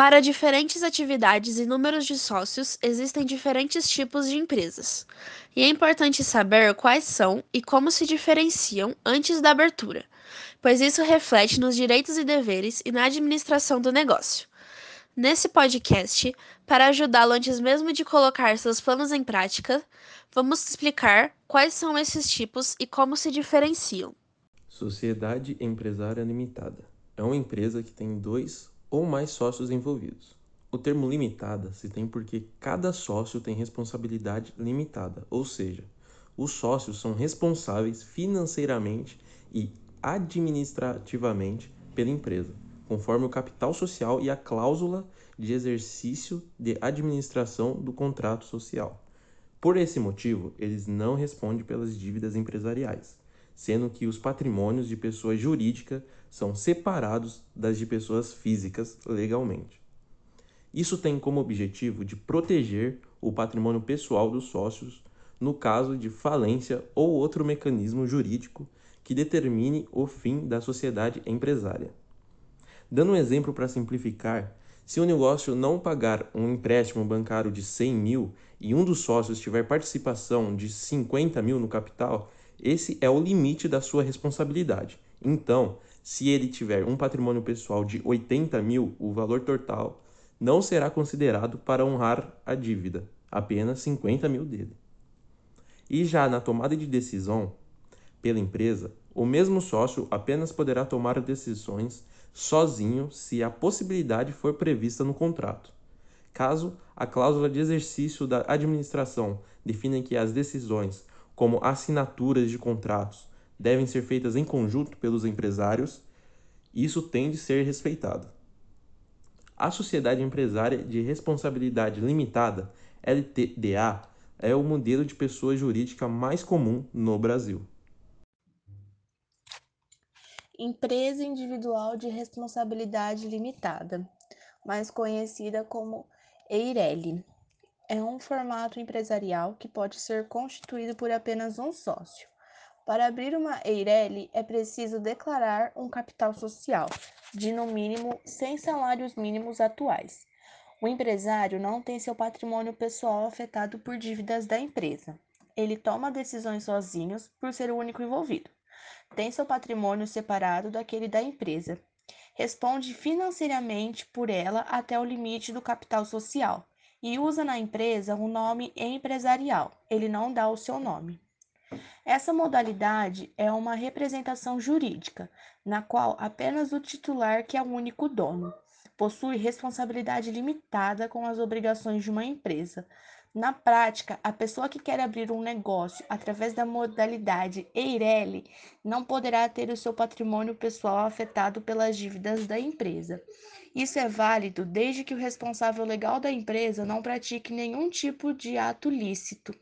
Para diferentes atividades e números de sócios, existem diferentes tipos de empresas. E é importante saber quais são e como se diferenciam antes da abertura, pois isso reflete nos direitos e deveres e na administração do negócio. Nesse podcast, para ajudá-lo antes mesmo de colocar seus planos em prática, vamos explicar quais são esses tipos e como se diferenciam. Sociedade Empresária Limitada é uma empresa que tem dois ou mais sócios envolvidos. O termo limitada se tem porque cada sócio tem responsabilidade limitada, ou seja, os sócios são responsáveis financeiramente e administrativamente pela empresa, conforme o capital social e a cláusula de exercício de administração do contrato social. Por esse motivo, eles não respondem pelas dívidas empresariais, sendo que os patrimônios de pessoa jurídica são separados das de pessoas físicas legalmente. Isso tem como objetivo de proteger o patrimônio pessoal dos sócios no caso de falência ou outro mecanismo jurídico que determine o fim da sociedade empresária. Dando um exemplo para simplificar, se o negócio não pagar um empréstimo bancário de 100 mil e um dos sócios tiver participação de 50 mil no capital, esse é o limite da sua responsabilidade. Então, se ele tiver um patrimônio pessoal de 80 mil, o valor total não será considerado para honrar a dívida, apenas 50 mil dele. E já na tomada de decisão pela empresa, o mesmo sócio apenas poderá tomar decisões sozinho se a possibilidade for prevista no contrato. Caso a cláusula de exercício da administração defina que as decisões, como assinaturas de contratos, devem ser feitas em conjunto pelos empresários, isso tem de ser respeitado. A Sociedade Empresária de Responsabilidade Limitada, LTDA, é o modelo de pessoa jurídica mais comum no Brasil. Empresa Individual de Responsabilidade Limitada, mais conhecida como EIRELI, é um formato empresarial que pode ser constituído por apenas um sócio. Para abrir uma EIRELI, é preciso declarar um capital social de, no mínimo, 100 salários mínimos atuais. O empresário não tem seu patrimônio pessoal afetado por dívidas da empresa. Ele toma decisões sozinhos por ser o único envolvido. Tem seu patrimônio separado daquele da empresa. Responde financeiramente por ela até o limite do capital social e usa na empresa o nome empresarial. Ele não dá o seu nome. Essa modalidade é uma representação jurídica, na qual apenas o titular, que é o único dono, possui responsabilidade limitada com as obrigações de uma empresa. Na prática, a pessoa que quer abrir um negócio através da modalidade EIRELI não poderá ter o seu patrimônio pessoal afetado pelas dívidas da empresa. Isso é válido desde que o responsável legal da empresa não pratique nenhum tipo de ato lícito.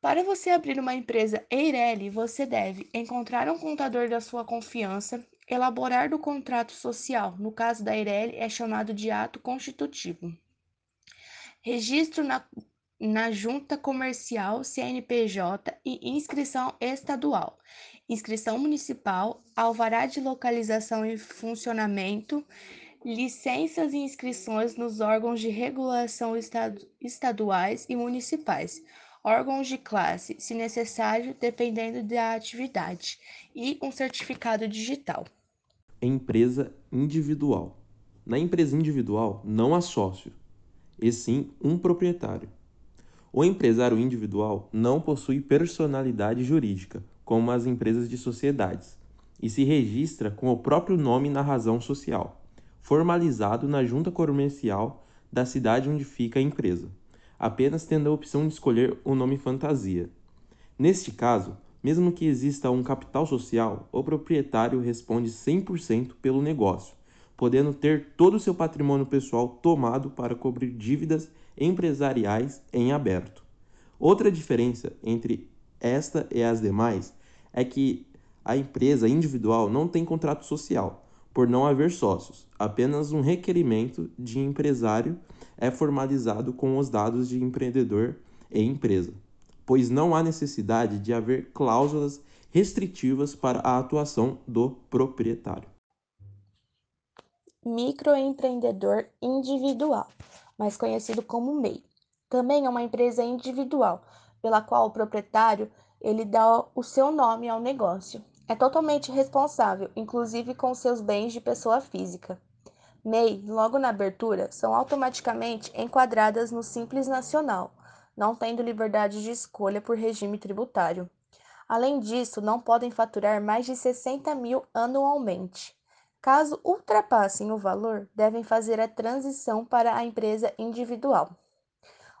Para você abrir uma empresa Eireli, você deve encontrar um contador da sua confiança, elaborar do contrato social, no caso da Eireli é chamado de ato constitutivo. Registro na, na junta comercial, CNPJ e inscrição estadual, inscrição municipal, alvará de localização e funcionamento, licenças e inscrições nos órgãos de regulação estaduais e municipais órgãos de classe, se necessário, dependendo da atividade, e um certificado digital. Empresa individual. Na empresa individual não há sócio, e sim um proprietário. O empresário individual não possui personalidade jurídica, como as empresas de sociedades, e se registra com o próprio nome na razão social, formalizado na junta comercial da cidade onde fica a empresa apenas tendo a opção de escolher o nome fantasia. Neste caso, mesmo que exista um capital social, o proprietário responde 100% pelo negócio, podendo ter todo o seu patrimônio pessoal tomado para cobrir dívidas empresariais em aberto. Outra diferença entre esta e as demais é que a empresa individual não tem contrato social, por não haver sócios, apenas um requerimento de empresário é formalizado com os dados de empreendedor e empresa, pois não há necessidade de haver cláusulas restritivas para a atuação do proprietário. Microempreendedor individual, mais conhecido como MEI. Também é uma empresa individual, pela qual o proprietário ele dá o seu nome ao negócio. É totalmente responsável, inclusive com seus bens de pessoa física. MEI, logo na abertura, são automaticamente enquadradas no Simples Nacional, não tendo liberdade de escolha por regime tributário. Além disso, não podem faturar mais de 60 mil anualmente. Caso ultrapassem o valor, devem fazer a transição para a empresa individual.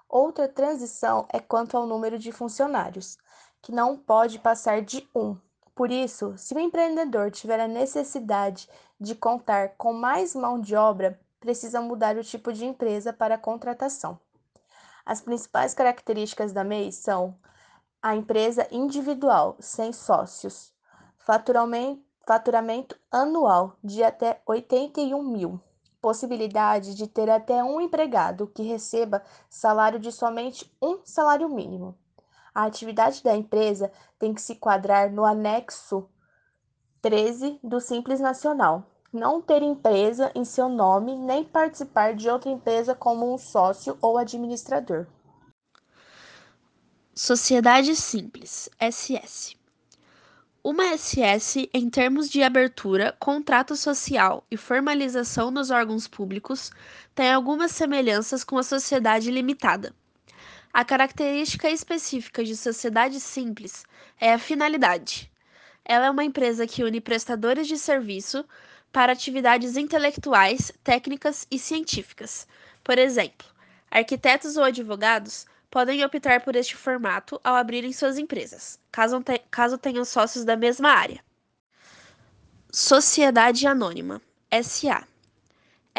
Outra transição é quanto ao número de funcionários, que não pode passar de um. Por isso, se o empreendedor tiver a necessidade de contar com mais mão de obra, precisa mudar o tipo de empresa para contratação. As principais características da MEI são a empresa individual, sem sócios. Faturamento, anual de até 81 mil. Possibilidade de ter até um empregado que receba salário de somente um salário mínimo. A atividade da empresa tem que se quadrar no anexo 13 do Simples Nacional. Não ter empresa em seu nome nem participar de outra empresa como um sócio ou administrador. Sociedade Simples, SS. Uma SS, em termos de abertura, contrato social e formalização nos órgãos públicos, tem algumas semelhanças com a sociedade limitada. A característica específica de sociedade simples é a finalidade. Ela é uma empresa que une prestadores de serviço para atividades intelectuais, técnicas e científicas. Por exemplo, arquitetos ou advogados podem optar por este formato ao abrirem suas empresas, caso, te caso tenham sócios da mesma área. Sociedade Anônima SA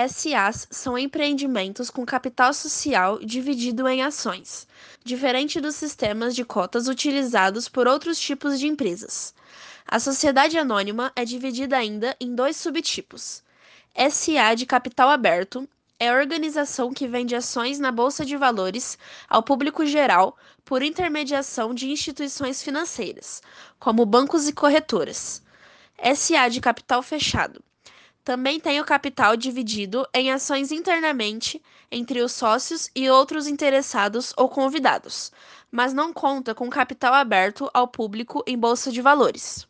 SAs são empreendimentos com capital social dividido em ações, diferente dos sistemas de cotas utilizados por outros tipos de empresas. A sociedade anônima é dividida ainda em dois subtipos: SA de capital aberto é organização que vende ações na Bolsa de Valores ao público geral por intermediação de instituições financeiras, como bancos e corretoras. SA de capital fechado. Também tem o capital dividido em ações internamente entre os sócios e outros interessados ou convidados, mas não conta com capital aberto ao público em bolsa de valores.